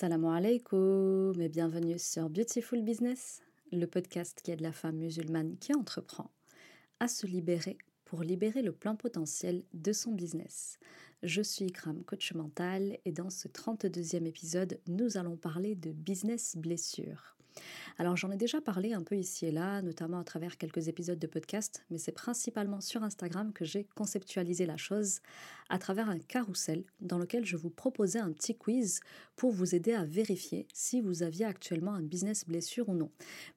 Salam alaikum et bienvenue sur Beautiful Business, le podcast qui aide la femme musulmane qui entreprend à se libérer pour libérer le plein potentiel de son business. Je suis Ikram, coach mental, et dans ce 32e épisode, nous allons parler de business blessure. Alors j'en ai déjà parlé un peu ici et là, notamment à travers quelques épisodes de podcast, mais c'est principalement sur Instagram que j'ai conceptualisé la chose à travers un carrousel dans lequel je vous proposais un petit quiz pour vous aider à vérifier si vous aviez actuellement un business blessure ou non.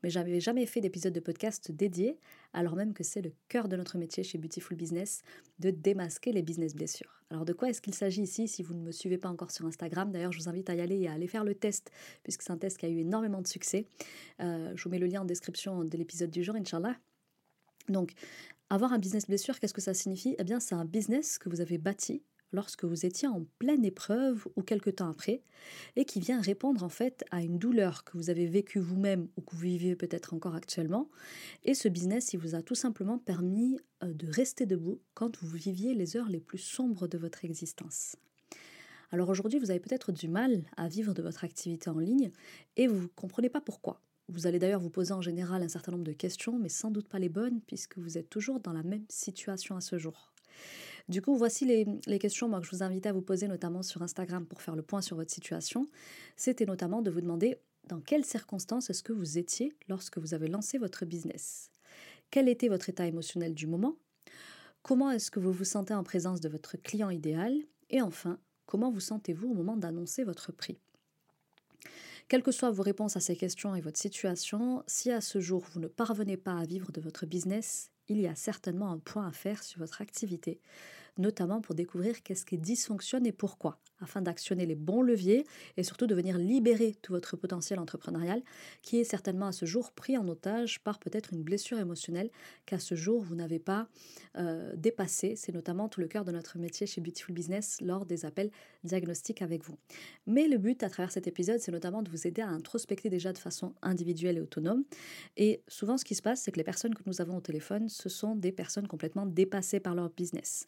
Mais j'avais jamais fait d'épisode de podcast dédié, alors même que c'est le cœur de notre métier chez Beautiful Business de démasquer les business blessures. Alors de quoi est-ce qu'il s'agit ici si vous ne me suivez pas encore sur Instagram? D'ailleurs, je vous invite à y aller et à aller faire le test, puisque c'est un test qui a eu énormément de succès. Euh, je vous mets le lien en description de l'épisode du jour, Inch'Allah. Donc, avoir un business blessure, qu'est-ce que ça signifie? Eh bien, c'est un business que vous avez bâti lorsque vous étiez en pleine épreuve ou quelque temps après, et qui vient répondre en fait à une douleur que vous avez vécue vous-même ou que vous vivez peut-être encore actuellement. Et ce business, il vous a tout simplement permis euh, de rester debout quand vous viviez les heures les plus sombres de votre existence. Alors aujourd'hui, vous avez peut-être du mal à vivre de votre activité en ligne et vous ne comprenez pas pourquoi. Vous allez d'ailleurs vous poser en général un certain nombre de questions, mais sans doute pas les bonnes, puisque vous êtes toujours dans la même situation à ce jour. Du coup, voici les, questions que je vous invite à vous poser, notamment sur Instagram, pour faire le point sur votre situation. C'était notamment de vous demander dans quelles circonstances est-ce que vous étiez lorsque vous avez lancé votre business? Quel était votre état émotionnel du moment? Comment est-ce que vous vous sentez en présence de votre client idéal? Et enfin, comment vous sentez-vous au moment d'annoncer votre prix? Quelles que soient vos réponses à ces questions et votre situation, si à ce jour vous ne parvenez pas à vivre de votre business, il y a certainement un point à faire sur votre activité, notamment pour découvrir qu'est-ce qui dysfonctionne et pourquoi afin d'actionner les bons leviers et surtout de venir libérer tout votre potentiel entrepreneurial qui est certainement à ce jour pris en otage par peut-être une blessure émotionnelle qu'à ce jour vous n'avez pas euh, dépassé. C'est notamment tout le cœur de notre métier chez Beautiful Business lors des appels diagnostiques avec vous. Mais le but à travers cet épisode, c'est notamment de vous aider à introspecter déjà de façon individuelle et autonome. Et souvent, ce qui se passe, c'est que les personnes que nous avons au téléphone, ce sont des personnes complètement dépassées par leur business.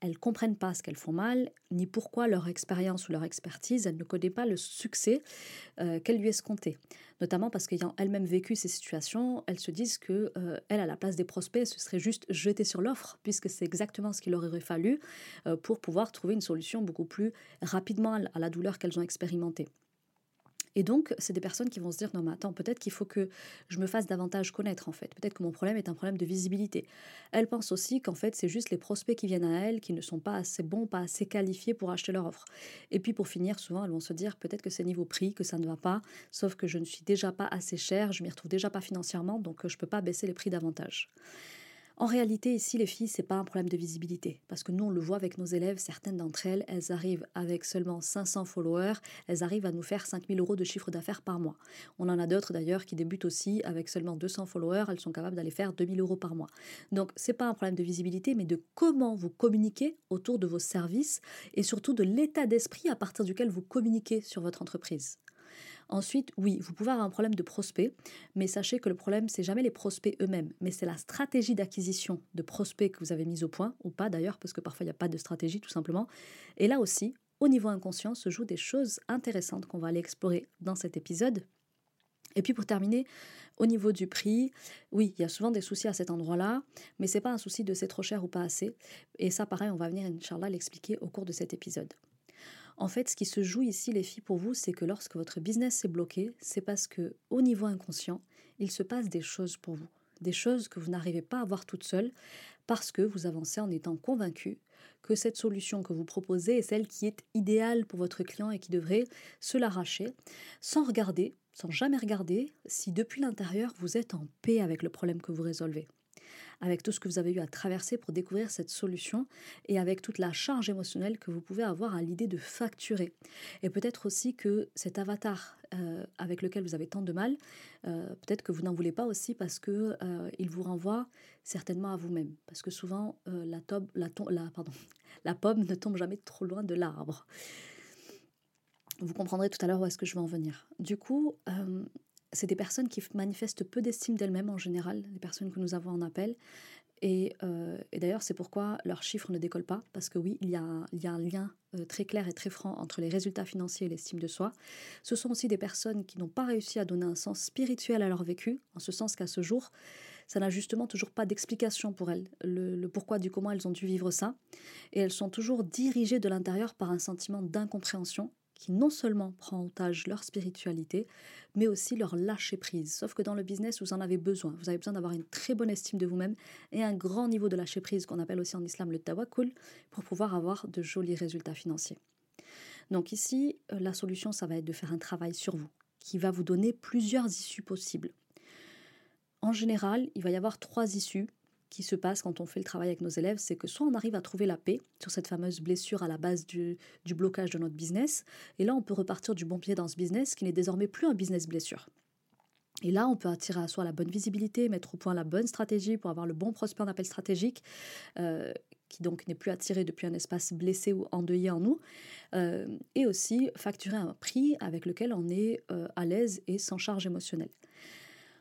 Elles comprennent pas ce qu'elles font mal, ni pourquoi leur expérience ou leur expertise, elles ne connaissent pas le succès euh, qu'elle lui escomptait. Notamment parce qu'ayant elles-mêmes vécu ces situations, elles se disent que euh, à la place des prospects, ce serait juste jeter sur l'offre, puisque c'est exactement ce qu'il leur aurait fallu euh, pour pouvoir trouver une solution beaucoup plus rapidement à la douleur qu'elles ont expérimentée. Et donc, c'est des personnes qui vont se dire non, mais attends, peut-être qu'il faut que je me fasse davantage connaître en fait. Peut-être que mon problème est un problème de visibilité. Elles pensent aussi qu'en fait, c'est juste les prospects qui viennent à elles qui ne sont pas assez bons, pas assez qualifiés pour acheter leur offre. Et puis pour finir, souvent, elles vont se dire peut-être que c'est niveau prix, que ça ne va pas, sauf que je ne suis déjà pas assez cher, je m'y retrouve déjà pas financièrement, donc euh, je ne peux pas baisser les prix davantage. En réalité, ici, les filles, c'est pas un problème de visibilité. Parce que nous, on le voit avec nos élèves, certaines d'entre elles, elles arrivent avec seulement 500 followers, elles arrivent à nous faire 5000 euros de chiffre d'affaires par mois. On en a d'autres d'ailleurs qui débutent aussi avec seulement 200 followers, elles sont capables d'aller faire 2000 euros par mois. Donc, c'est pas un problème de visibilité, mais de comment vous communiquez autour de vos services et surtout de l'état d'esprit à partir duquel vous communiquez sur votre entreprise. Ensuite, oui, vous pouvez avoir un problème de prospect, mais sachez que le problème, c'est jamais les prospects eux-mêmes, mais c'est la stratégie d'acquisition de prospects que vous avez mise au point, ou pas d'ailleurs, parce que parfois il n'y a pas de stratégie tout simplement. Et là aussi, au niveau inconscient, se jouent des choses intéressantes qu'on va aller explorer dans cet épisode. Et puis pour terminer, au niveau du prix, oui, il y a souvent des soucis à cet endroit-là, mais c'est pas un souci de c'est trop cher ou pas assez. Et ça, pareil, on va venir, Inch'Allah, l'expliquer au cours de cet épisode. En fait, ce qui se joue ici, les filles, pour vous, c'est que lorsque votre business est bloqué, c'est parce que, au niveau inconscient, il se passe des choses pour vous. Des choses que vous n'arrivez pas à voir toute seule parce que vous avancez en étant convaincu que cette solution que vous proposez est celle qui est idéale pour votre client et qui devrait se l'arracher sans regarder, sans jamais regarder si depuis l'intérieur vous êtes en paix avec le problème que vous résolvez avec tout ce que vous avez eu à traverser pour découvrir cette solution et avec toute la charge émotionnelle que vous pouvez avoir à l'idée de facturer. Et peut-être aussi que cet avatar euh, avec lequel vous avez tant de mal, euh, peut-être que vous n'en voulez pas aussi parce que euh, il vous renvoie certainement à vous-même. Parce que souvent, la, la, la, pomme ne tombe jamais trop loin de l'arbre. Vous comprendrez tout à l'heure où est-ce que je vais en venir. Du coup, c'est des personnes qui manifestent peu d'estime d'elles-mêmes en général, les personnes que nous avons en appel. euh, et, d'ailleurs, c'est pourquoi leurs chiffres ne décollent pas, parce que oui, il y a, il y a un lien euh, très clair et très franc entre les résultats financiers et l'estime de soi. Ce sont aussi des personnes qui n'ont pas réussi à donner un sens spirituel à leur vécu, en ce sens qu'à ce jour, ça n'a justement toujours pas d'explication pour elles, le, le, pourquoi du comment elles ont dû vivre ça. Et elles sont toujours dirigées de l'intérieur par un sentiment d'incompréhension qui non seulement prend en otage leur spiritualité, mais aussi leur lâcher prise. Sauf que dans le business, vous en avez besoin. Vous avez besoin d'avoir une très bonne estime de vous-même et un grand niveau de lâcher prise qu'on appelle aussi en islam le tawakkul pour pouvoir avoir de jolis résultats financiers. Donc ici, euh, la solution, ça va être de faire un travail sur vous qui va vous donner plusieurs issues possibles. En général, il va y avoir trois issues qui se passe quand on fait le travail avec nos élèves, c'est que soit on arrive à trouver la paix sur cette fameuse blessure à la base du, blocage de notre business, et là on peut repartir du bon pied dans ce business qui n'est désormais plus un business blessure. Et là, on peut attirer à soi la bonne visibilité, mettre au point la bonne stratégie pour avoir le bon prospect en appel stratégique, euh, qui donc n'est plus attiré depuis un espace blessé ou endeuillé en nous, euh, et aussi facturer un prix avec lequel on est euh, à l'aise et sans charge émotionnelle.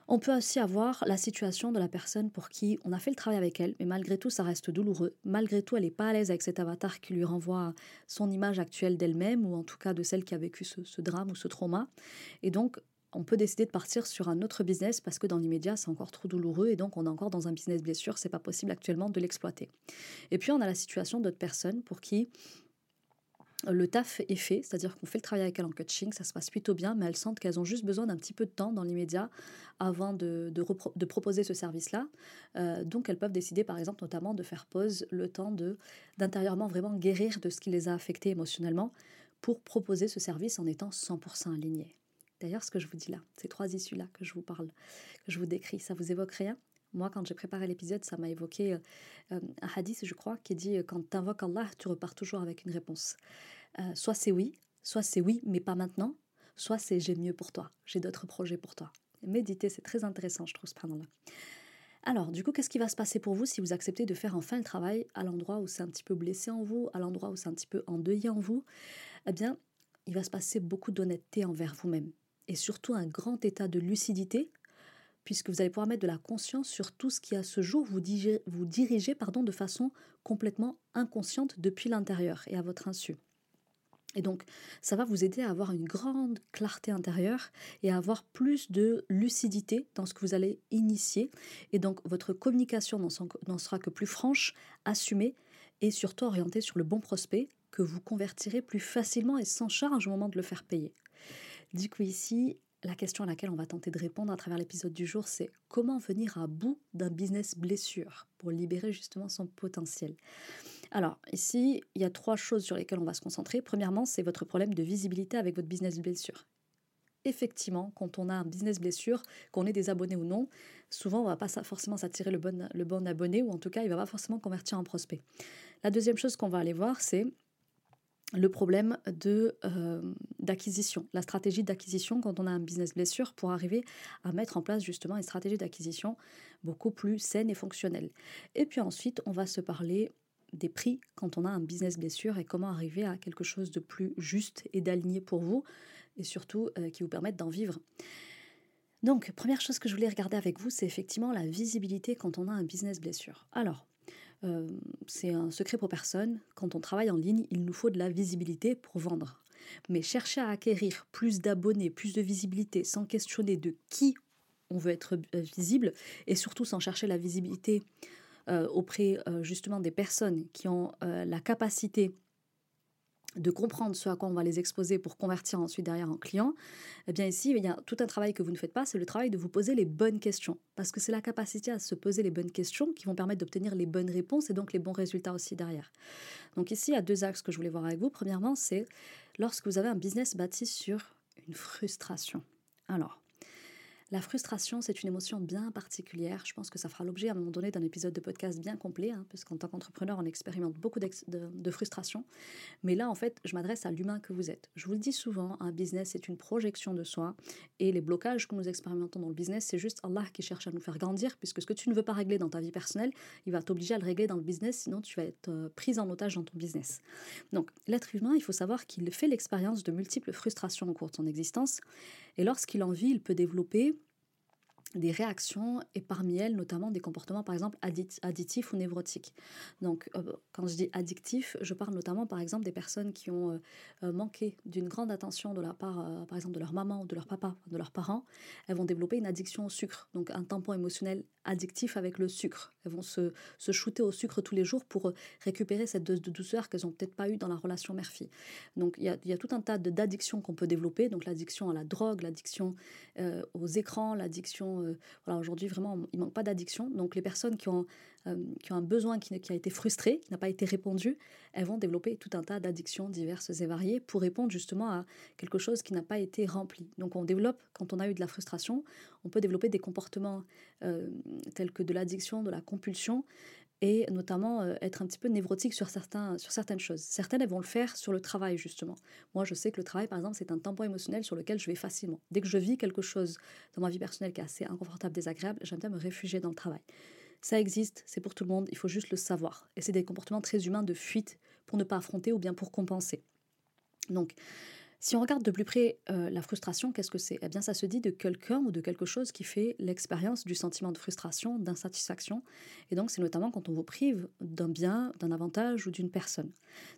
On peut aussi avoir la situation de la personne pour qui on a fait le travail avec elle, mais malgré tout, ça reste douloureux. Malgré tout, elle n'est pas à l'aise avec cet avatar qui lui renvoie son image actuelle d'elle-même, ou en tout cas de celle qui a vécu ce, drame ou ce trauma. Et donc, on peut décider de partir sur un autre business parce que dans l'immédiat, c'est encore trop douloureux et donc on est encore dans un business blessure, c'est pas possible actuellement de l'exploiter. Et puis on a la situation d'autres personnes pour qui le taf est fait, c'est-à-dire qu'on fait le travail avec elles en coaching, ça se passe plutôt bien, mais elles sentent qu'elles ont juste besoin d'un petit peu de temps dans l'immédiat avant de, de, proposer ce service-là. Euh, donc elles peuvent décider, par exemple, notamment de faire pause le temps de d'intérieurement vraiment guérir de ce qui les a affectés émotionnellement pour proposer ce service en étant 100% aligné. D'ailleurs, ce que je vous dis là, ces trois issues-là que je vous parle, que je vous décris, ça vous évoque rien? Moi, quand j'ai préparé l'épisode, ça m'a évoqué euh, un hadith, je crois, qui dit Quand tu invoques Allah, tu repars toujours avec une réponse. Euh, soit c'est oui, soit c'est oui, mais pas maintenant, soit c'est j'ai mieux pour toi, j'ai d'autres projets pour toi. Méditer, c'est très intéressant, je trouve, là Alors, du coup, qu'est-ce qui va se passer pour vous si vous acceptez de faire enfin le travail à l'endroit où c'est un petit peu blessé en vous, à l'endroit où c'est un petit peu endeuillé en vous? Eh bien, il va se passer beaucoup d'honnêteté envers vous-même et surtout un grand état de lucidité puisque vous allez pouvoir mettre de la conscience sur tout ce qui à ce jour vous, dirigez, vous dirigez pardon, de façon complètement inconsciente depuis l'intérieur et à votre insu. Et donc, ça va vous aider à avoir une grande clarté intérieure et à avoir plus de lucidité dans ce que vous allez initier. Et donc, votre communication n'en sera que plus franche, assumée et surtout orientée sur le bon prospect que vous convertirez plus facilement et sans charge au moment de le faire payer. Du coup, ici, la question à laquelle on va tenter de répondre à travers l'épisode du jour, c'est comment venir à bout d'un business blessure pour libérer justement son potentiel. Alors ici, il y a trois choses sur lesquelles on va se concentrer. Premièrement, c'est votre problème de visibilité avec votre business blessure. Effectivement, quand on a un business blessure, qu'on ait des abonnés ou non, souvent on va pas forcément s'attirer le bon, le bon abonné ou en tout cas il va pas forcément convertir en prospect. La deuxième chose qu'on va aller voir, c'est le problème de euh, d'acquisition, la stratégie d'acquisition quand on a un business blessure pour arriver à mettre en place justement une stratégie d'acquisition beaucoup plus saine et fonctionnelle. Et puis ensuite, on va se parler des prix quand on a un business blessure et comment arriver à quelque chose de plus juste et d'aligné pour vous et surtout euh, qui vous permette d'en vivre. Donc, première chose que je voulais regarder avec vous, c'est effectivement la visibilité quand on a un business blessure. Alors, euh, c'est un secret pour personne. Quand on travaille en ligne, il nous faut de la visibilité pour vendre. Mais chercher à acquérir plus d'abonnés, plus de visibilité, sans questionner de qui on veut être euh, visible, et surtout sans chercher la visibilité euh, auprès justement des personnes qui ont la capacité de comprendre ce à quoi on va les exposer pour convertir ensuite derrière en client, eh bien ici, il y a tout un travail que vous ne faites pas, c'est le travail de vous poser les bonnes questions. Parce que c'est la capacité à se poser les bonnes questions qui vont permettre d'obtenir les bonnes réponses et donc les bons résultats aussi derrière. Donc ici, il y a deux axes que je voulais voir avec vous. Premièrement, c'est lorsque vous avez un business bâti sur une frustration. Alors, la frustration, c'est une émotion bien particulière. Je pense que ça fera l'objet à un moment donné d'un épisode de podcast bien complet, hein, puisqu'en tant qu'entrepreneur, on expérimente beaucoup de, de, frustration. Mais là, en fait, je m'adresse à l'humain que vous êtes. Je vous le dis souvent, un business, c'est une projection de soi. Et les blocages que nous expérimentons dans le business, c'est juste Allah qui cherche à nous faire grandir, puisque ce que tu ne veux pas régler dans ta vie personnelle, il va t'obliger à le régler dans le business, sinon tu vas être euh, prise en otage dans ton business. Donc, l'être humain, il faut savoir qu'il fait l'expérience de multiples frustrations au cours de son existence. Et lorsqu'il en vit, il peut développer des réactions et parmi elles notamment des comportements par exemple additifs ou névrotiques. Donc euh, quand je dis addictif, je parle notamment par exemple des personnes qui ont euh, euh, manqué d'une grande attention de la part par exemple de leur maman ou de leur papa, de leurs parents, elles vont développer une addiction au sucre, donc un tampon émotionnel addictif avec le sucre. Elles vont se, shooter au sucre tous les jours pour récupérer cette dose de douceur qu'elles n'ont peut-être pas eu dans la relation mère-fille. Donc il y y a, tout un tas d'addictions qu'on peut développer, donc l'addiction à la drogue, l'addiction aux écrans, l'addiction euh, voilà, aujourd'hui, vraiment, il manque pas d'addiction. Donc, les personnes qui ont, euh, un besoin qui, qui, a été frustré, qui n'a pas été répondu, elles vont développer tout un tas d'addictions diverses et variées pour répondre justement à quelque chose qui n'a pas été rempli. Donc, on développe, quand on a eu de la frustration, on peut développer des comportements euh, tels que de l'addiction, de la compulsion, et notamment euh, être un petit peu névrotique sur, certains, sur certaines choses. Certaines, elles vont le faire sur le travail, justement. Moi, je sais que le travail, par exemple, c'est un tampon émotionnel sur lequel je vais facilement. Dès que je vis quelque chose dans ma vie personnelle qui est assez inconfortable, désagréable, j'aime bien me réfugier dans le travail. Ça existe, c'est pour tout le monde, il faut juste le savoir. Et c'est des comportements très humains de fuite pour ne pas affronter ou bien pour compenser. Donc, si on regarde de plus près euh, la frustration, qu'est-ce que c'est? Eh bien, ça se dit de quelqu'un ou de quelque chose qui fait l'expérience du sentiment de frustration, d'insatisfaction. Et donc, c'est notamment quand on vous prive d'un bien, d'un avantage ou d'une personne.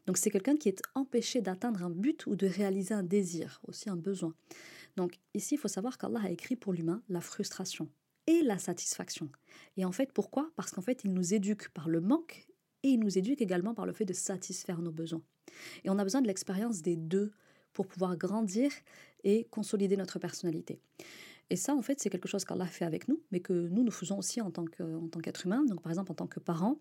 Donc, c'est quelqu'un qui est empêché d'atteindre un but ou de réaliser un désir, aussi un besoin. Donc, ici, il faut savoir qu'Allah a écrit pour l'humain la frustration et la satisfaction. Et en fait, pourquoi? Parce qu'en fait, il nous éduque par le manque et il nous éduque également par le fait de satisfaire nos besoins. Et on a besoin de l'expérience des deux pour pouvoir grandir et consolider notre personnalité. Et ça, en fait, c'est quelque chose qu'Allah fait avec nous, mais que nous, nous faisons aussi en tant qu'être humain. Donc, par exemple, en tant que parent,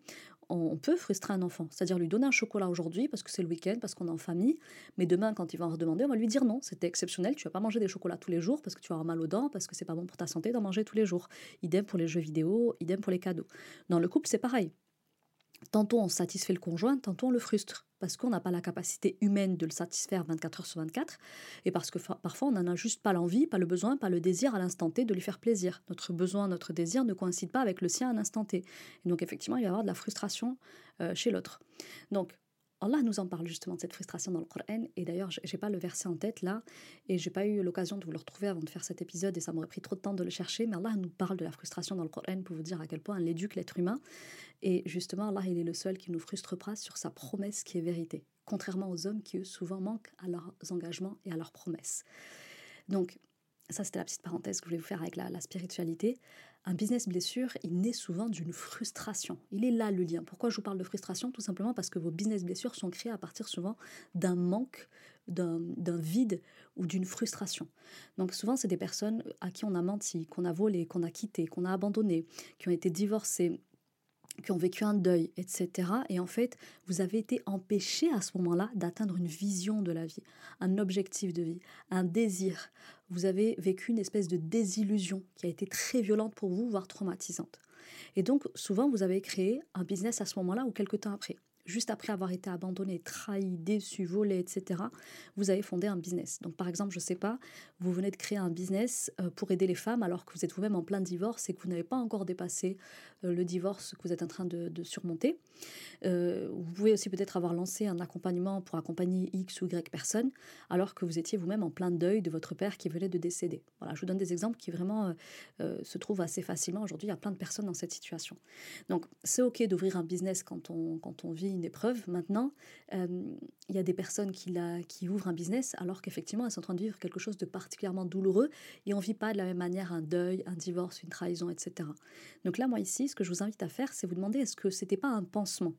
on peut frustrer un enfant, c'est-à-dire lui donner un chocolat aujourd'hui parce que c'est le week-end, parce qu'on est en famille, mais demain, quand il va en redemander, on va lui dire non, c'était exceptionnel, tu vas pas manger des chocolats tous les jours parce que tu vas avoir mal aux dents, parce que c'est pas bon pour ta santé d'en manger tous les jours. Idem pour les jeux vidéo, idem pour les cadeaux. Dans le couple, c'est pareil. Tantôt on satisfait le conjoint, tantôt on le frustre, parce qu'on n'a pas la capacité humaine de le satisfaire 24 heures sur 24, et parce que parfois on n'en a juste pas l'envie, pas le besoin, pas le désir à l'instant T de lui faire plaisir. Notre besoin, notre désir ne coïncide pas avec le sien à l'instant T. Et donc effectivement, il va y avoir de la frustration euh, chez l'autre. Donc Allah nous en parle justement de cette frustration dans le Coran. Et d'ailleurs, je n'ai pas le verset en tête là, et j'ai pas eu l'occasion de vous le retrouver avant de faire cet épisode, et ça m'aurait pris trop de temps de le chercher. Mais Allah nous parle de la frustration dans le Coran pour vous dire à quel point elle éduque l'être humain. Et justement, Allah, il est le seul qui nous frustre pas sur sa promesse qui est vérité, contrairement aux hommes qui, eux, souvent manquent à leurs engagements et à leurs promesses. Donc, ça, c'était la petite parenthèse que je voulais vous faire avec la spiritualité. Un business blessure, il naît souvent d'une frustration. Il est là le lien. Pourquoi je vous parle de frustration? Tout simplement parce que vos business blessures sont créées à partir souvent d'un manque, d'un vide ou d'une frustration. Donc souvent, c'est des personnes à qui on a menti, qu'on a volé, qu'on a quitté, qu'on a abandonné, qui ont été divorcées, qui ont vécu un deuil, etc. Et en fait, vous avez été empêché à ce moment-là d'atteindre une vision de la vie, un objectif de vie, un désir. Vous avez vécu une espèce de désillusion qui a été très violente pour vous, voire traumatisante. Et donc, souvent, vous avez créé un business à ce moment-là ou quelques temps après juste après avoir été abandonné, trahi, déçu, volé, etc., vous avez fondé un business. Donc par exemple, je ne sais pas, vous venez de créer un business euh, pour aider les femmes alors que vous êtes vous-même en plein divorce et que vous n'avez pas encore dépassé euh, le divorce que vous êtes en train de, surmonter. Euh, vous pouvez aussi peut-être avoir lancé un accompagnement pour accompagner X ou Y personnes alors que vous étiez vous-même en plein deuil de votre père qui venait de décéder. Voilà, je vous donne des exemples qui vraiment se trouvent assez facilement. Aujourd'hui, il y a plein de personnes dans cette situation. Donc c'est OK d'ouvrir un business quand on, quand on vit une épreuve. Maintenant, euh, il y a des personnes qui, ouvrent un business alors qu'effectivement, elles sont en train de vivre quelque chose de particulièrement douloureux et on ne vit pas de la même manière un deuil, un divorce, une trahison, etc. Donc là, moi ici, ce que je vous invite à faire, c'est vous demander est-ce que c'était pas un pansement?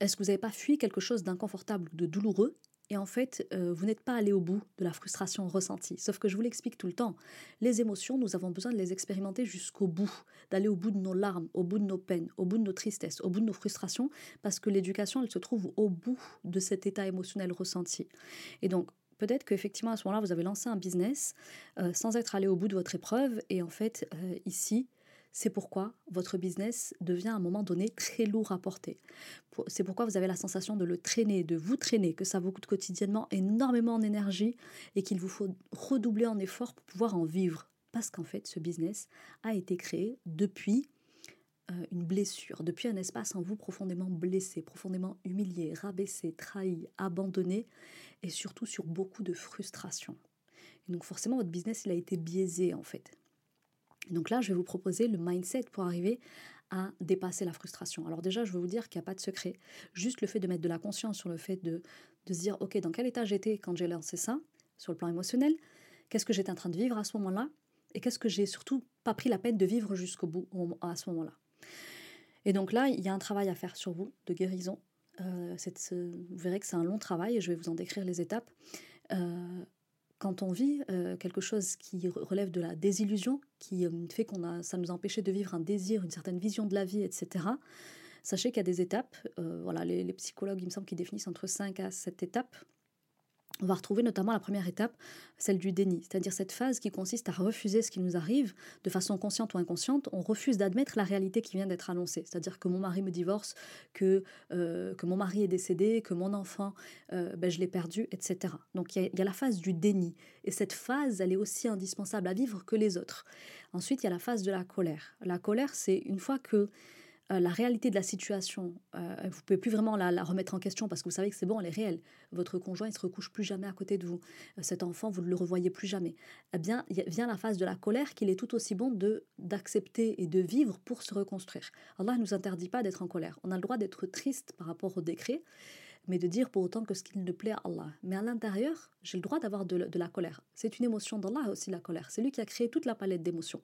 Est-ce que vous n'avez pas fui quelque chose d'inconfortable, de douloureux et en fait, euh, vous n'êtes pas allé au bout de la frustration ressentie. Sauf que je vous l'explique tout le temps. Les émotions, nous avons besoin de les expérimenter jusqu'au bout, d'aller au bout de nos larmes, au bout de nos peines, au bout de nos tristesses, au bout de nos frustrations, parce que l'éducation, elle se trouve au bout de cet état émotionnel ressenti. Et donc, peut-être qu'effectivement, à ce moment-là, vous avez lancé un business euh, sans être allé au bout de votre épreuve. Et en fait, euh, ici, c'est pourquoi votre business devient à un moment donné très lourd à porter. C'est pourquoi vous avez la sensation de le traîner, de vous traîner, que ça vous coûte quotidiennement énormément en énergie et qu'il vous faut redoubler en effort pour pouvoir en vivre. Parce qu'en fait, ce business a été créé depuis euh, une blessure, depuis un espace en vous profondément blessé, profondément humilié, rabaissé, trahi, abandonné et surtout sur beaucoup de frustration. Et donc forcément, votre business, il a été biaisé en fait. Donc là, je vais vous proposer le mindset pour arriver à dépasser la frustration. Alors déjà, je veux vous dire qu'il n'y a pas de secret. Juste le fait de mettre de la conscience sur le fait de, de se dire, OK, dans quel état j'étais quand j'ai lancé ça, sur le plan émotionnel, qu'est-ce que j'étais en train de vivre à ce moment-là, et qu'est-ce que j'ai surtout pas pris la peine de vivre jusqu'au bout à ce moment-là. Et donc là, il y a un travail à faire sur vous de guérison. Euh, vous verrez que c'est un long travail et je vais vous en décrire les étapes. Euh, quand on vit euh, quelque chose qui relève de la désillusion, qui fait qu'on a, ça nous a empêché de vivre un désir, une certaine vision de la vie, etc. Sachez qu'il y a des étapes. voilà, les, psychologues, il me semble, qu'ils définissent entre 5 à 7 étapes on va retrouver notamment la première étape, celle du déni, c'est-à-dire cette phase qui consiste à refuser ce qui nous arrive de façon consciente ou inconsciente. On refuse d'admettre la réalité qui vient d'être annoncée, c'est-à-dire que mon mari me divorce, que, euh, que mon mari est décédé, que mon enfant, euh, ben, je l'ai perdu, etc. Donc il y, a la phase du déni. Et cette phase, elle est aussi indispensable à vivre que les autres. Ensuite, il y a la phase de la colère. La colère, c'est une fois que euh, la réalité de la situation, euh, vous pouvez plus vraiment la, remettre en question parce que vous savez que c'est bon, elle est réelle. Votre conjoint, il se recouche plus jamais à côté de vous. Euh, cet enfant, vous ne le revoyez plus jamais. Eh bien, vient la phase de la colère qu'il est tout aussi bon de d'accepter et de vivre pour se reconstruire. Allah ne nous interdit pas d'être en colère. On a le droit d'être triste par rapport au décret, mais de dire pour autant que ce qu'il ne plaît à Allah. Mais à l'intérieur, j'ai le droit d'avoir de, de, la colère. C'est une émotion d'Allah aussi, la colère. C'est lui qui a créé toute la palette d'émotions.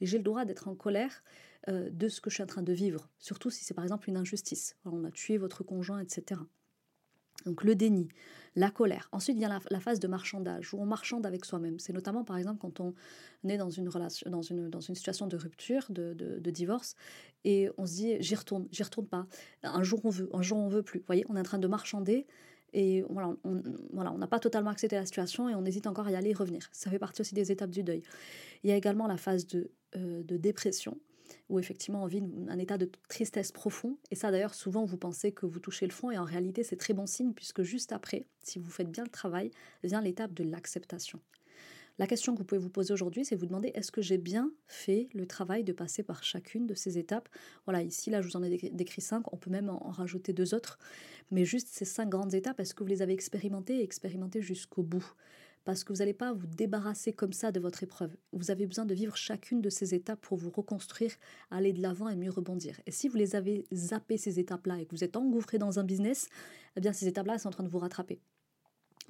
Et j'ai le droit d'être en colère euh, de ce que je suis en train de vivre, surtout si c'est par exemple une injustice. on a tué votre conjoint, etc. Donc le déni, la colère. Ensuite, il y a la, phase de marchandage, où on marchande avec soi-même. C'est notamment, par exemple, quand on est dans une, relation, dans une, dans une situation de rupture, de, divorce, et on se dit, j'y retourne, j'y retourne pas. Un jour on veut, un jour on veut plus. Vous voyez, on est en train de marchander, et voilà, on n'a pas totalement accepté la situation, et on hésite encore à y aller et revenir. Ça fait partie aussi des étapes du deuil. Il y a également la phase de, euh, de dépression, où effectivement on vit un état de tristesse profond. Et ça d'ailleurs, souvent vous pensez que vous touchez le fond, et en réalité c'est très bon signe, puisque juste après, si vous faites bien le travail, vient l'étape de l'acceptation. La question que vous pouvez vous poser aujourd'hui, c'est vous demander est-ce que j'ai bien fait le travail de passer par chacune de ces étapes? Voilà, ici, là, je vous en ai décrit cinq, on peut même en rajouter deux autres, mais juste ces cinq grandes étapes, est-ce que vous les avez expérimentées et expérimentées jusqu'au bout? Parce que vous n'allez pas vous débarrasser comme ça de votre épreuve. Vous avez besoin de vivre chacune de ces étapes pour vous reconstruire, aller de l'avant et mieux rebondir. Et si vous les avez zappées ces étapes-là et que vous êtes engouffré dans un business, eh bien ces étapes-là sont en train de vous rattraper.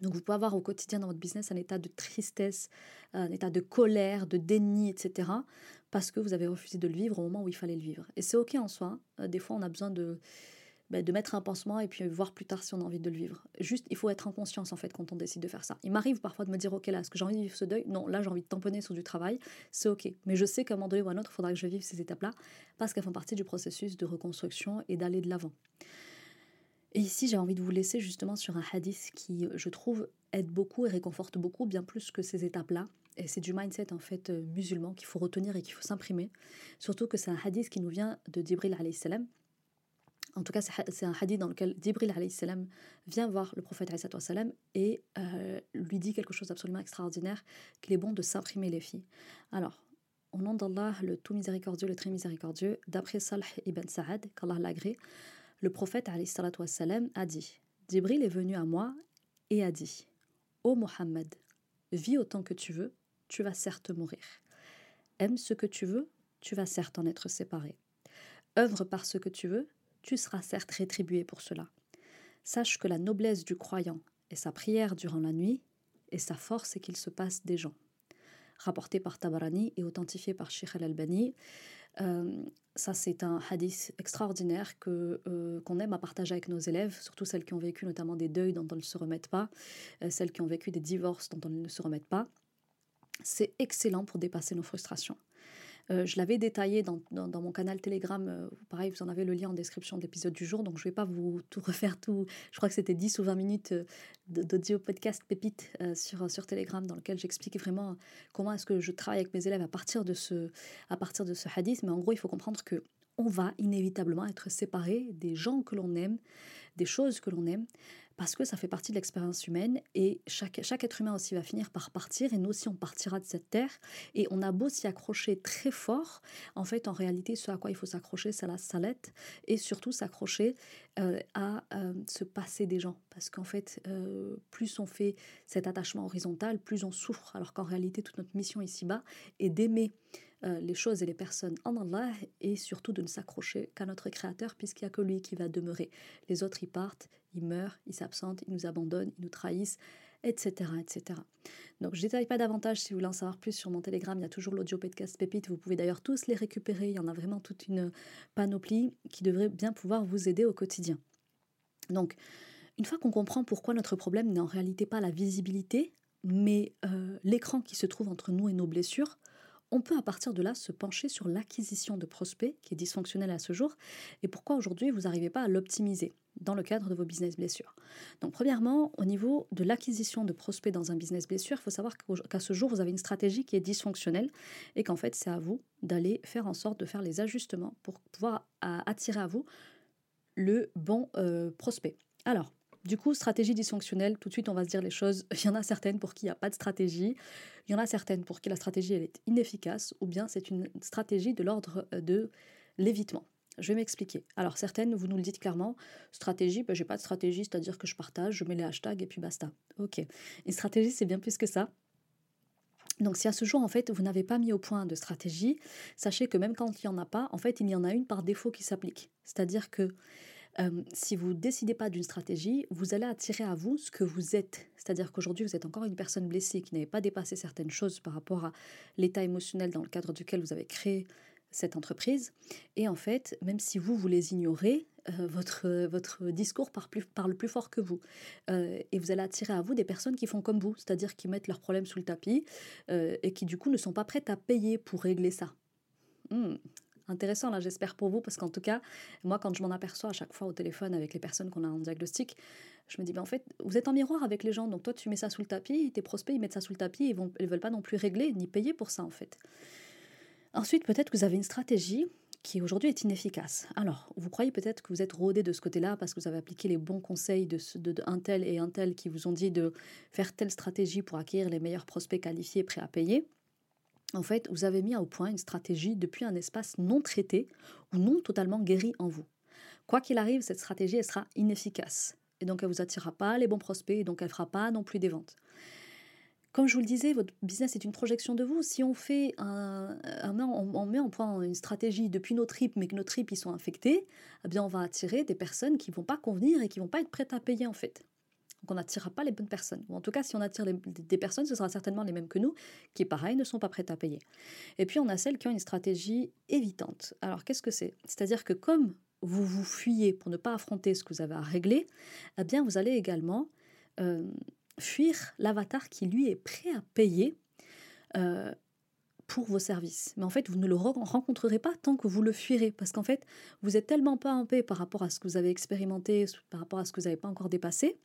Donc vous pouvez avoir au quotidien dans votre business un état de tristesse, un état de colère, de déni, etc. Parce que vous avez refusé de le vivre au moment où il fallait le vivre. Et c'est ok en soi. Euh, des fois on a besoin de bah, de mettre un pansement et puis voir plus tard si on a envie de le vivre. Juste, il faut être en conscience en fait quand on décide de faire ça. Il m'arrive parfois de me dire, ok, là, est-ce que j'ai envie de vivre ce deuil? Non, là, j'ai envie de tamponner sur du travail, c'est ok. Mais je sais qu'à un moment donné ou à un autre, il faudra que je vive ces étapes-là parce qu'elles font partie du processus de reconstruction et d'aller de l'avant. Et ici, j'ai envie de vous laisser justement sur un hadith qui, je trouve, aide beaucoup et réconforte beaucoup, bien plus que ces étapes-là. Et c'est du mindset en fait euh, musulman qu'il faut retenir et qu'il faut s'imprimer. Surtout que c'est un hadith qui nous vient de Dibril salam, en tout cas, c'est un hadith dans lequel Dibril vient voir le prophète salam et euh, lui dit quelque chose d'absolument extraordinaire, qu'il est bon de s'imprimer les filles. Alors, au nom d'Allah, le tout miséricordieux, le très miséricordieux, d'après Salh ibn Sa'ad, qu'Allah l'agrée, le prophète salam a dit Dibril est venu à moi et a dit Ô Mohammed, vis autant que tu veux, tu vas certes mourir. Aime ce que tu veux, tu vas certes en être séparé. Œuvre par ce que tu veux, tu seras certes rétribué pour cela. Sache que la noblesse du croyant est sa prière durant la nuit, et sa force est qu'il se passe des gens. Rapporté par Tabarani et authentifié par Sheikh al-Albani, euh, ça c'est un hadith extraordinaire que euh, qu'on aime à partager avec nos élèves, surtout celles qui ont vécu notamment des deuils dont elles ne se remettent pas, euh, celles qui ont vécu des divorces dont elles ne se remettent pas. C'est excellent pour dépasser nos frustrations. Euh, je l'avais détaillé dans, dans, mon canal Telegram. Euh, pareil, vous en avez le lien en description de l'épisode du jour. Donc, je ne vais pas vous tout refaire tout. Je crois que c'était 10 ou 20 minutes euh, d'audio podcast pépite sur, sur Telegram dans lequel j'explique vraiment comment est-ce que je travaille avec mes élèves à partir de ce, à partir de ce hadith. Mais en gros, il faut comprendre que on va inévitablement être séparé des gens que l'on aime, des choses que l'on aime parce que ça fait partie de l'expérience humaine et chaque, chaque être humain aussi va finir par partir et nous aussi on partira de cette terre. Et on a beau s'y accrocher très fort, en fait en réalité ce à quoi il faut s'accrocher c'est la salette et surtout s'accrocher euh, à euh, se passer des gens. Parce qu'en fait euh, plus on fait cet attachement horizontal, plus on souffre. Alors qu'en réalité toute notre mission ici-bas est d'aimer euh, les choses et les personnes en Allah et surtout de ne s'accrocher qu'à notre Créateur puisqu'il n'y a que lui qui va demeurer. Les autres, ils partent, ils meurent, ils s'absentent, ils nous abandonnent, ils nous trahissent, etc. etc. Donc je ne détaille pas davantage si vous voulez en savoir plus sur mon Telegram, il y a toujours l'audio podcast Pépite, vous pouvez d'ailleurs tous les récupérer, il y en a vraiment toute une panoplie qui devrait bien pouvoir vous aider au quotidien. Donc, une fois qu'on comprend pourquoi notre problème n'est en réalité pas la visibilité, mais euh, l'écran qui se trouve entre nous et nos blessures, on peut à partir de là se pencher sur l'acquisition de prospects qui est dysfonctionnelle à ce jour et pourquoi aujourd'hui vous n'arrivez pas à l'optimiser dans le cadre de vos business blessures. Donc premièrement, au niveau de l'acquisition de prospects dans un business blessure, il faut savoir qu'à ce jour, vous avez une stratégie qui est dysfonctionnelle et qu'en fait, c'est à vous d'aller faire en sorte de faire les ajustements pour pouvoir attirer à vous le bon euh, prospect. Alors, du coup, stratégie dysfonctionnelle, tout de suite on va se dire les choses. Il y en a certaines pour qui il n'y a pas de stratégie, il y en a certaines pour qui la stratégie elle est inefficace, ou bien c'est une stratégie de l'ordre euh, de l'évitement. Je vais m'expliquer. Alors certaines, vous nous le dites clairement, stratégie, ben, j'ai pas de stratégie, c'est-à-dire que je partage, je mets les hashtags et puis basta. Ok. Une stratégie, c'est bien plus que ça. Donc si à ce jour, en fait, vous n'avez pas mis au point de stratégie, sachez que même quand il n'y en a pas, en fait, il y en a une par défaut qui s'applique. C'est-à-dire que si vous décidez pas d'une stratégie, vous allez attirer à vous ce que vous êtes. C'est-à-dire qu'aujourd'hui, vous êtes encore une personne blessée qui n'avait pas dépassé certaines choses par rapport à l'état émotionnel dans le cadre duquel vous avez créé cette entreprise. Et en fait, même si vous, vous les ignorez, euh, votre, votre discours parle plus, fort que vous. Euh, et vous allez attirer à vous des personnes qui font comme vous, c'est-à-dire qui mettent leurs problèmes sous le tapis euh, et qui du coup ne sont pas prêtes à payer pour régler ça. Hmm intéressant là, j'espère pour vous, parce qu'en tout cas, moi, quand je m'en aperçois à chaque fois au téléphone avec les personnes qu'on a en diagnostic, je me dis, ben, en fait, vous êtes en miroir avec les gens, donc toi, tu mets ça sous le tapis, tes prospects, ils mettent ça sous le tapis, ils ne veulent pas non plus régler ni payer pour ça, en fait. Ensuite, peut-être que vous avez une stratégie qui aujourd'hui est inefficace. Alors, vous croyez peut-être que vous êtes rodé de ce côté-là parce que vous avez appliqué les bons conseils de, de, tel et un tel qui vous ont dit de faire telle stratégie pour acquérir les meilleurs prospects qualifiés prêts à payer en fait, vous avez mis au point une stratégie depuis un espace non traité ou non totalement guéri en vous. Quoi qu'il arrive, cette stratégie, elle sera inefficace. Et donc, elle ne vous attirera pas les bons prospects et donc elle ne fera pas non plus des ventes. Comme je vous le disais, votre business est une projection de vous. Si on fait on, met en point une stratégie depuis nos tripes, mais que nos tripes ils sont infectés, eh bien on va attirer des personnes qui vont pas convenir et qui vont pas être prêtes à payer en fait. Donc on n'attirera pas les bonnes personnes. Ou en tout cas, si on attire des personnes, ce sera certainement les mêmes que nous, qui pareil ne sont pas prêtes à payer. Et puis on a celles qui ont une stratégie évitante. Alors qu'est-ce que c'est? C'est-à-dire que comme vous vous fuyez pour ne pas affronter ce que vous avez à régler, eh bien vous allez également euh, fuir l'avatar qui lui est prêt à payer. Euh, pour vos services. Mais en fait, vous ne le rencontrerez pas tant que vous le fuirez, parce qu'en fait, vous êtes tellement pas en paix par rapport à ce que vous avez expérimenté, par rapport à ce que vous n'avez pas encore dépassé,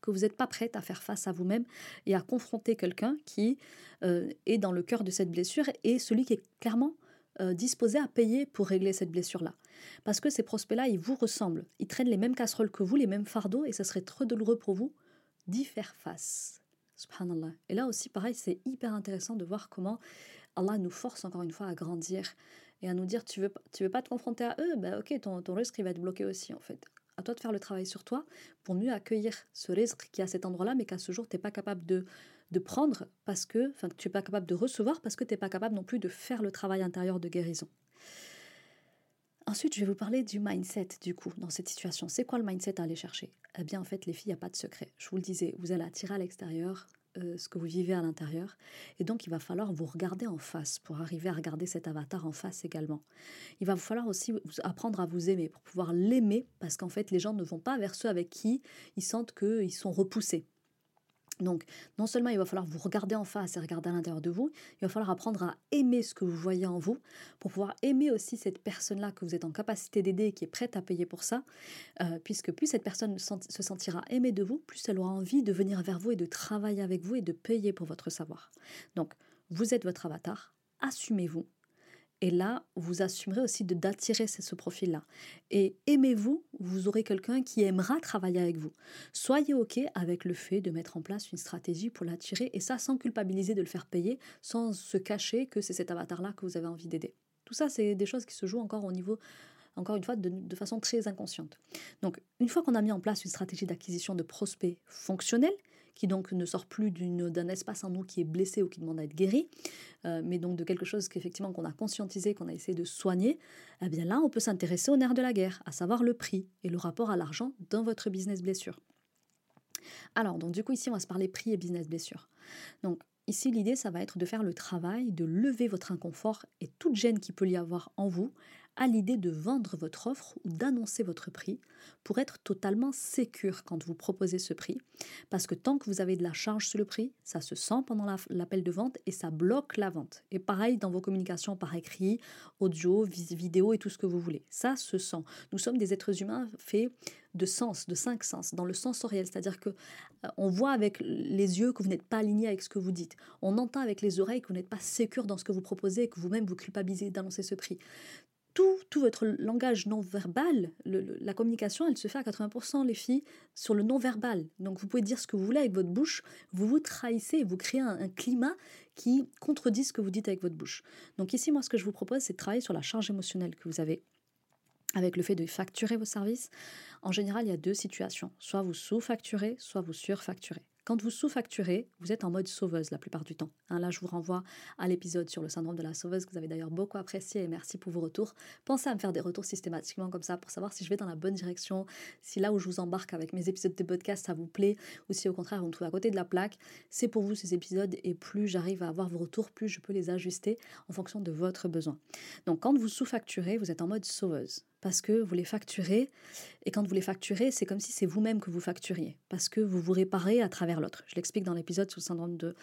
que vous n'êtes pas prête à faire face à vous-même et à confronter quelqu'un qui euh, est dans le cœur de cette blessure et celui qui est clairement euh, disposé à payer pour régler cette blessure-là. Parce que ces prospects-là, ils vous ressemblent. Ils traînent les mêmes casseroles que vous, les mêmes fardeaux, et ça serait trop douloureux pour vous d'y faire face. Subhanallah. Et là aussi, pareil, c'est hyper intéressant de voir comment Allah nous force encore une fois à grandir et à nous dire tu veux, tu veux pas te confronter à eux, ben ok, ton, ton risque il va être bloqué aussi en fait à toi de faire le travail sur toi pour mieux accueillir ce risque qui est à cet endroit-là, mais qu'à ce jour, tu n'es pas capable de, prendre parce que, enfin, tu n'es pas capable de recevoir parce que tu n'es pas capable non plus de faire le travail intérieur de guérison. Ensuite, je vais vous parler du mindset, du coup, dans cette situation. C'est quoi le mindset à aller chercher? Eh bien, en fait, les filles, il n'y a pas de secret. Je vous le disais, vous allez attirer à l'extérieur euh, ce que vous vivez à l'intérieur. Et donc, il va falloir vous regarder en face pour arriver à regarder cet avatar en face également. Il va vous falloir aussi apprendre à vous aimer pour pouvoir l'aimer parce qu'en fait, les gens ne vont pas vers ceux avec qui ils sentent qu'ils sont repoussés. Donc, non seulement il va falloir vous regarder en face et regarder à l'intérieur de vous, il va falloir apprendre à aimer ce que vous voyez en vous pour pouvoir aimer aussi cette personne-là que vous êtes en capacité d'aider et qui est prête à payer pour ça, euh, puisque plus cette personne se sentira aimée de vous, plus elle aura envie de venir vers vous et de travailler avec vous et de payer pour votre savoir. Donc, vous êtes votre avatar, assumez-vous, et là, vous assumerez aussi de d'attirer ce profil-là. Et aimez-vous, vous aurez quelqu'un qui aimera travailler avec vous. Soyez OK avec le fait de mettre en place une stratégie pour l'attirer, et ça sans culpabiliser de le faire payer, sans se cacher que c'est cet avatar-là que vous avez envie d'aider. Tout ça, c'est des choses qui se jouent encore au niveau, encore une fois, de, de façon très inconsciente. Donc, une fois qu'on a mis en place une stratégie d'acquisition de prospects fonctionnels, qui donc ne sort plus d'un espace en nous qui est blessé ou qui demande à être guéri, euh, mais donc de quelque chose qu'effectivement qu'on a conscientisé, qu'on a essayé de soigner, eh bien là, on peut s'intéresser au nerf de la guerre, à savoir le prix et le rapport à l'argent dans votre business blessure. Alors, donc du coup, ici, on va se parler prix et business blessure. Donc, ici, l'idée, ça va être de faire le travail, de lever votre inconfort et toute gêne qui peut y avoir en vous à l'idée de vendre votre offre ou d'annoncer votre prix pour être totalement sécure quand vous proposez ce prix. Parce que tant que vous avez de la charge sur le prix, ça se sent pendant l'appel de vente et ça bloque la vente. Et pareil dans vos communications par écrit, audio, vidéo et tout ce que vous voulez. Ça se sent. Nous sommes des êtres humains faits de sens, de cinq sens, dans le sensoriel, c'est-à-dire que euh, on voit avec les yeux que vous n'êtes pas aligné avec ce que vous dites. On entend avec les oreilles que vous n'êtes pas sécure dans ce que vous proposez et que vous-même vous culpabilisez d'annoncer ce prix tout, votre langage non verbal, la communication, elle se fait à 80% les filles sur le non verbal. Donc vous pouvez dire ce que vous voulez avec votre bouche, vous vous trahissez, vous créez un, climat qui contredit ce que vous dites avec votre bouche. Donc ici, moi, ce que je vous propose, c'est de travailler sur la charge émotionnelle que vous avez avec le fait de facturer vos services. En général, il y a deux situations. Soit vous sous-facturez, soit vous surfacturez. Quand vous sous-facturez, vous êtes en mode sauveuse la plupart du temps. Hein, là, je vous renvoie à l'épisode sur le syndrome de la sauveuse que vous avez d'ailleurs beaucoup apprécié et merci pour vos retours. Pensez à me faire des retours systématiquement comme ça pour savoir si je vais dans la bonne direction, si là où je vous embarque avec mes épisodes de podcast ça vous plaît ou si au contraire vous me trouvez à côté de la plaque. C'est pour vous ces épisodes et plus j'arrive à avoir vos retours, plus je peux les ajuster en fonction de votre besoin. Donc quand vous sous-facturez, vous êtes en mode sauveuse parce que vous les facturez. Et quand vous les facturez, c'est comme si c'est vous-même que vous facturiez, parce que vous vous réparez à travers l'autre. Je l'explique dans l'épisode sur le syndrome de,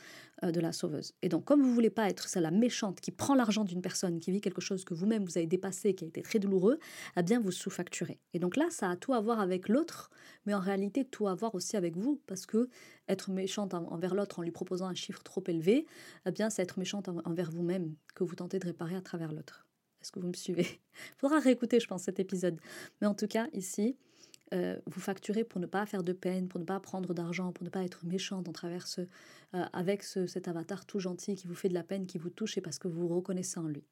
euh, de la sauveuse. Et donc, comme vous voulez pas être celle la méchante qui prend l'argent d'une personne, qui vit quelque chose que vous-même vous avez dépassé, qui a été très douloureux, eh bien, vous sous-facturez. Et donc là, ça a tout à voir avec l'autre, mais en réalité, tout à voir aussi avec vous, parce que être méchante envers l'autre en lui proposant un chiffre trop élevé, eh bien, c'est être méchante envers vous-même que vous tentez de réparer à travers l'autre. Est-ce que vous me suivez Il faudra réécouter, je pense, cet épisode. Mais en tout cas, ici, euh, vous facturez pour ne pas faire de peine, pour ne pas prendre d'argent, pour ne pas être méchante en travers euh, avec cet avatar tout gentil qui vous fait de la peine, qui vous touche et parce que vous reconnaissez en lui.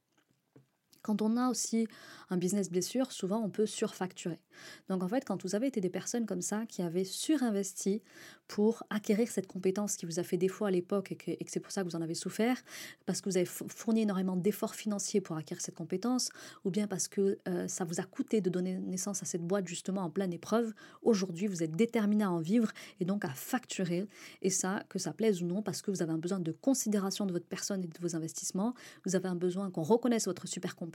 Quand on a aussi un business blessure, souvent on peut surfacturer. Donc en fait, quand vous avez été des personnes comme ça qui avaient surinvesti pour acquérir cette compétence qui vous a fait défaut à l'époque et que, c'est pour ça que vous en avez souffert, parce que vous avez fourni énormément d'efforts financiers pour acquérir cette compétence, ou bien parce que euh, ça vous a coûté de donner naissance à cette boîte justement en pleine épreuve, aujourd'hui vous êtes déterminé à en vivre et donc à facturer, et ça, que ça plaise ou non, parce que vous avez un besoin de considération de votre personne et de vos investissements, vous avez un besoin qu'on reconnaisse votre super compétence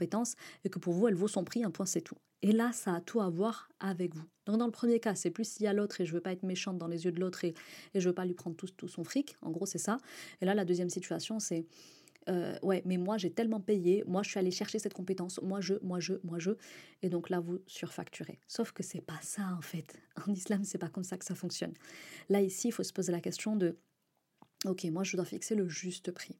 et que pour vous elle vaut son prix, un point c'est tout. Et là, ça a tout à voir avec vous. Donc dans le premier cas, c'est plus s'il y a l'autre et je veux pas être méchante dans les yeux de l'autre et, et je veux pas lui prendre tout, son fric. En gros, c'est ça. Et là, la deuxième situation, c'est euh, ouais, mais moi j'ai tellement payé, moi je suis allée chercher cette compétence, moi je, moi je, moi je, et donc là vous surfacturez. Sauf que c'est pas ça en fait. En islam, c'est pas comme ça que ça fonctionne. Là ici, il faut se poser la question de, ok, moi je dois fixer le juste prix.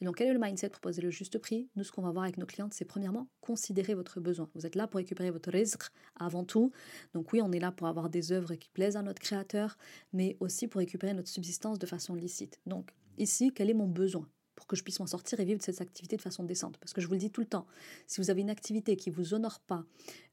Et donc, quel est le mindset Proposer le juste prix? Nous, ce qu'on va voir avec nos clientes, c'est premièrement considérer votre besoin. Vous êtes là pour récupérer votre rizq avant tout. Donc, oui, on est là pour avoir des œuvres qui plaisent à notre créateur, mais aussi pour récupérer notre subsistance de façon licite. Donc, ici, quel est mon besoin? Que je puisse m'en sortir et vivre de cette activité de façon décente. Parce que je vous le dis tout le temps, si vous avez une activité qui vous honore pas,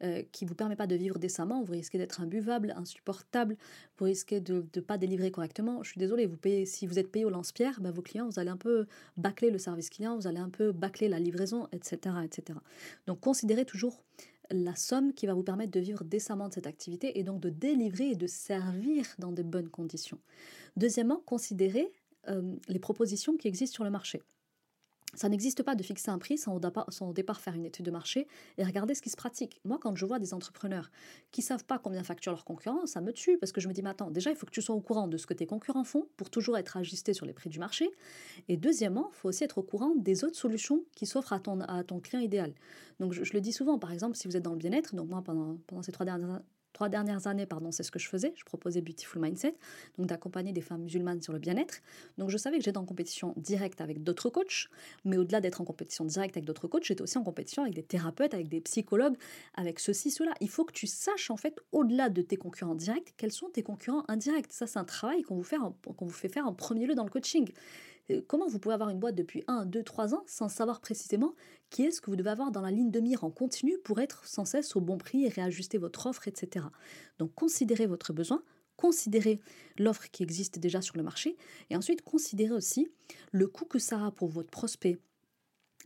euh, qui vous permet pas de vivre décemment, vous risquez d'être imbuvable, insupportable, vous risquez de ne pas délivrer correctement. Je suis désolée, vous payez, si vous êtes payé au lance-pierre, ben vos clients, vous allez un peu bâcler le service client, vous allez un peu bâcler la livraison, etc., etc. Donc considérez toujours la somme qui va vous permettre de vivre décemment de cette activité et donc de délivrer et de servir dans de bonnes conditions. Deuxièmement, considérez euh, les propositions qui existent sur le marché. Ça n'existe pas de fixer un prix sans au, départ, faire une étude de marché et regarder ce qui se pratique. Moi, quand je vois des entrepreneurs qui savent pas combien facturent leurs concurrents, ça me tue parce que je me dis, mais attends, déjà, il faut que tu sois au courant de ce que tes concurrents font pour toujours être ajusté sur les prix du marché. Et deuxièmement, il faut aussi être au courant des autres solutions qui s'offrent à ton, client idéal. Donc, je, le dis souvent, par exemple, si vous êtes dans le bien-être, donc moi, pendant, pendant ces trois dernières, trois dernières années, pardon, c'est ce que je faisais. Je proposais Beautiful Mindset, donc d'accompagner des femmes musulmanes sur le bien-être. Donc je savais que j'étais en compétition directe avec d'autres coachs, mais au-delà d'être en compétition directe avec d'autres coachs, j'étais aussi en compétition avec des thérapeutes, avec des psychologues, avec ceci, cela. Il faut que tu saches en fait, au-delà de tes concurrents directs, quels sont tes concurrents indirects. Ça, c'est un travail qu'on vous, fait faire en premier lieu dans le coaching. Euh, comment vous pouvez avoir une boîte depuis 1, 2, 3 ans sans savoir précisément qui est-ce que vous devez avoir dans la ligne de mire en continu pour être sans cesse au bon prix et réajuster votre offre, etc. Donc considérez votre besoin, considérez l'offre qui existe déjà sur le marché et ensuite considérez aussi le coût que ça a pour votre prospect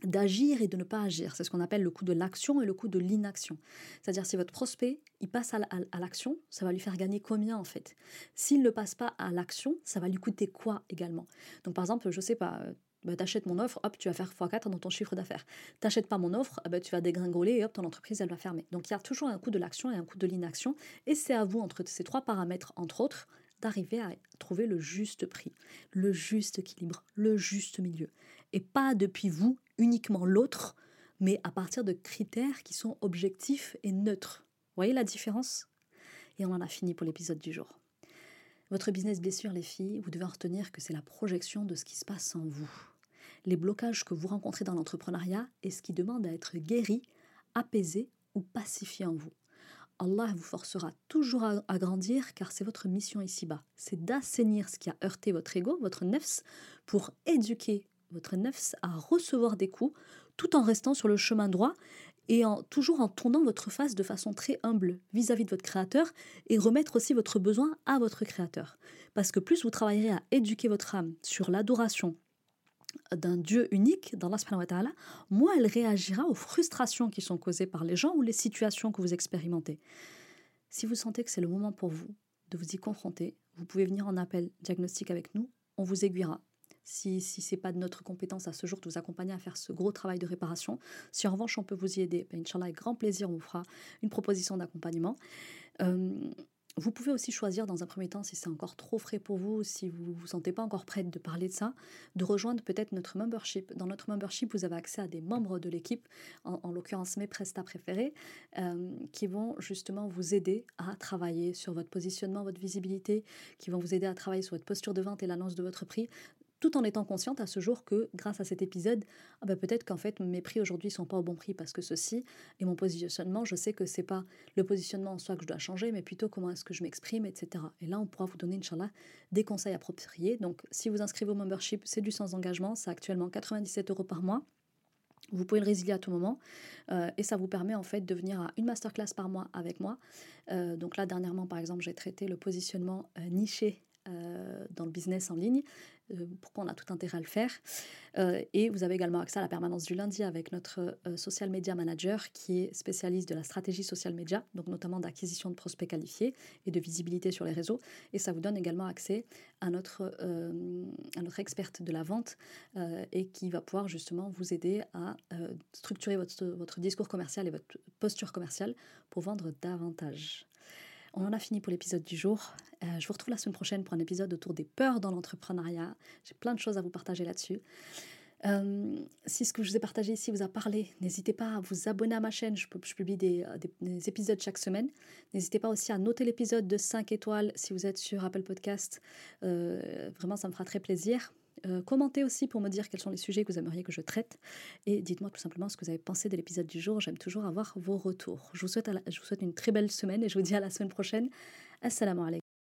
d'agir et de ne pas agir. C'est ce qu'on appelle le coût de l'action et le coût de l'inaction. C'est-à-dire si votre prospect, il passe à l'action, ça va lui faire gagner combien en fait? S'il ne passe pas à l'action, ça va lui coûter quoi également? Donc par exemple, je sais pas, euh, bah, t'achètes mon offre, hop, tu vas faire x4 dans ton chiffre d'affaires. T'achètes pas mon offre, bah, tu vas dégringoler et hop, ton entreprise, elle va fermer. Donc il y a toujours un coût de l'action et un coût de l'inaction. Et c'est à vous, entre ces trois paramètres, entre autres, d'arriver à trouver le juste prix, le juste équilibre, le juste milieu. Et pas depuis vous, uniquement l'autre, mais à partir de critères qui sont objectifs et neutres. Voyez la différence? Et on en a fini pour l'épisode du jour. Votre business blessure, les filles, vous devez retenir que c'est la projection de ce qui se passe en vous les blocages que vous rencontrez dans l'entrepreneuriat et ce qui demande à être guéri, apaisé ou pacifié en vous. Allah vous forcera toujours à, grandir car c'est votre mission ici-bas. C'est d'assainir ce qui a heurté votre ego, votre nefs, pour éduquer votre nefs à recevoir des coups tout en restant sur le chemin droit et en, toujours en tournant votre face de façon très humble vis-à-vis -vis de votre créateur et remettre aussi votre besoin à votre créateur. Parce que plus vous travaillerez à éduquer votre âme sur l'adoration, d'un Dieu unique, d'Allah subhanahu wa moins elle réagira aux frustrations qui sont causées par les gens ou les situations que vous expérimentez. Si vous sentez que c'est le moment pour vous de vous y confronter, vous pouvez venir en appel diagnostic avec nous, on vous aiguillera. Si, si ce n'est pas de notre compétence à ce jour de vous accompagner à faire ce gros travail de réparation, si en revanche on peut vous y aider, ben, Inch'Allah, avec grand plaisir, on vous fera une proposition d'accompagnement. Euh, vous pouvez aussi choisir dans un premier temps, si c'est encore trop frais pour vous, si vous ne vous sentez pas encore prête de parler de ça, de rejoindre peut-être notre membership. Dans notre membership, vous avez accès à des membres de l'équipe, en, l'occurrence mes prestats préférés, euh, qui vont justement vous aider à travailler sur votre positionnement, votre visibilité, qui vont vous aider à travailler sur votre posture de vente et l'annonce de votre prix, tout en étant consciente à ce jour que grâce à cet épisode, ah bah, peut-être qu'en fait mes prix aujourd'hui sont pas au bon prix parce que ceci et mon positionnement, je sais que c'est pas le positionnement en soi que je dois changer, mais plutôt comment est-ce que je m'exprime, etc. Et là, on pourra vous donner, Inch'Allah, des conseils appropriés. Donc, si vous inscrivez au membership, c'est du sans engagement, c'est actuellement 97 euros par mois. Vous pouvez le résilier à tout moment euh, et ça vous permet en fait de venir à une masterclass par mois avec moi. Euh, donc là dernièrement par exemple j'ai traité le positionnement euh, niché dans le business en ligne. Euh, pourquoi on a tout intérêt à le faire. Euh, et vous avez également accès à la permanence du lundi avec notre euh, social media manager qui est spécialiste de la stratégie social media, donc notamment d'acquisition de prospects qualifiés et de visibilité sur les réseaux. Et ça vous donne également accès à notre, à notre experte de la vente et qui va pouvoir justement vous aider à structurer votre, votre discours commercial et votre posture commerciale pour vendre davantage. On en a fini pour l'épisode du jour. Euh, je vous retrouve la semaine prochaine pour un épisode autour des peurs dans l'entrepreneuriat. J'ai plein de choses à vous partager là-dessus. Euh, si ce que je vous ai partagé ici vous a parlé, n'hésitez pas à vous abonner à ma chaîne. Je, publie euh, des, épisodes chaque semaine. N'hésitez pas aussi à noter l'épisode de 5 étoiles si vous êtes sur Apple Podcast. vraiment, ça me fera très plaisir. Euh, commentez aussi pour me dire quels sont les sujets que vous aimeriez que je traite. Et dites-moi tout simplement ce que vous avez pensé de l'épisode du jour. J'aime toujours avoir vos retours. Je souhaite je vous souhaite une très belle semaine et je vous dis à la semaine prochaine. Assalamu alaikum.